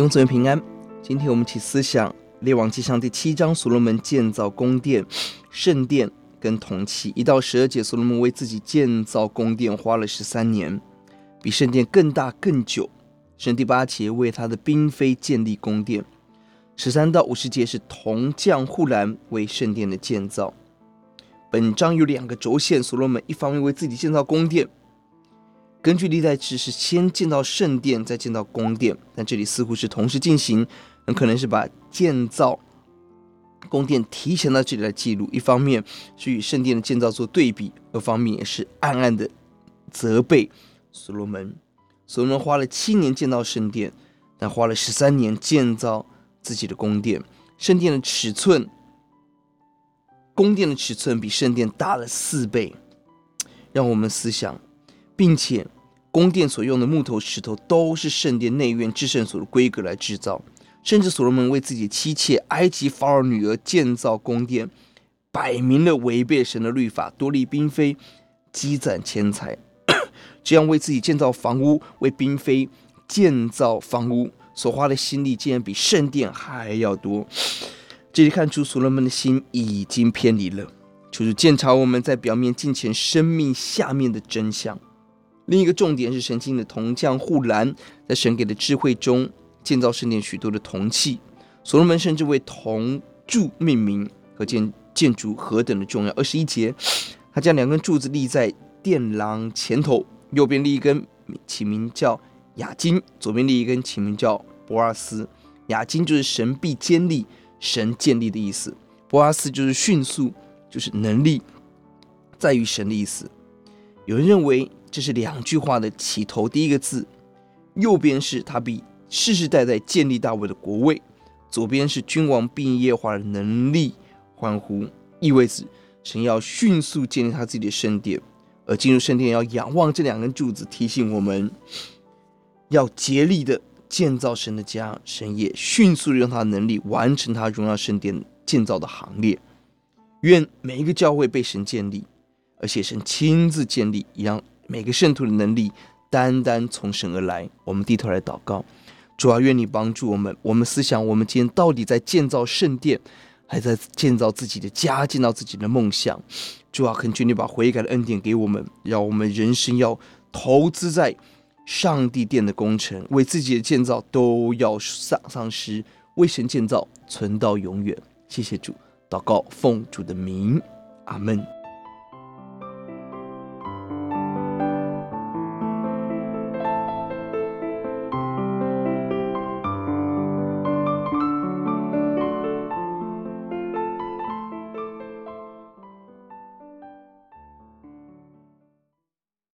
弟兄姊妹平安。今天我们一起思想列王纪上第七章，所罗门建造宫殿、圣殿跟铜器。一到十二节，所罗门为自己建造宫殿花了十三年，比圣殿更大更久。圣第八节为他的嫔妃建立宫殿。十三到五十节是铜匠护栏为圣殿的建造。本章有两个轴线，所罗门一方面为自己建造宫殿。根据历代志是先建造圣殿，再建造宫殿，但这里似乎是同时进行，很可能是把建造宫殿提前到这里来记录。一方面是与圣殿的建造做对比，二方面也是暗暗的责备所罗门。所罗门花了七年建造圣殿，但花了十三年建造自己的宫殿。圣殿的尺寸，宫殿的尺寸比圣殿大了四倍，让我们思想。并且，宫殿所用的木头、石头都是圣殿内院至圣所的规格来制造。甚至所罗门为自己妻妾埃及法尔女儿建造宫殿，摆明了违背神的律法，多立嫔妃，积攒钱财。这样为自己建造房屋，为嫔妃建造房屋所花的心力，竟然比圣殿还要多。这里看出所罗门的心已经偏离了，就是检查我们在表面金钱生命下面的真相。另一个重点是神经的铜匠护栏在神给的智慧中建造圣殿许多的铜器。所罗门甚至为铜柱命名，可见建筑何等的重要。二十一节，他将两根柱子立在殿廊前头，右边立一根，起名叫亚金；左边立一根，起名叫博阿斯。亚金就是神必坚立、神建立的意思；博阿斯就是迅速，就是能力在于神的意思。有人认为。这是两句话的起头，第一个字，右边是他必世世代代建立大卫的国位，左边是君王必因耶和华的能力欢呼，意味着神要迅速建立他自己的圣殿，而进入圣殿要仰望这两根柱子，提醒我们要竭力的建造神的家，神也迅速的用他的能力完成他荣耀圣殿建造的行列。愿每一个教会被神建立，而且神亲自建立一样。每个圣徒的能力单单从神而来。我们低头来祷告，主啊，愿你帮助我们。我们思想，我们今天到底在建造圣殿，还在建造自己的家，建造自己的梦想？主啊，恳求你把悔改的恩典给我们，让我们人生要投资在上帝殿的工程，为自己的建造都要丧丧失，为神建造存到永远。谢谢主，祷告奉主的名，阿门。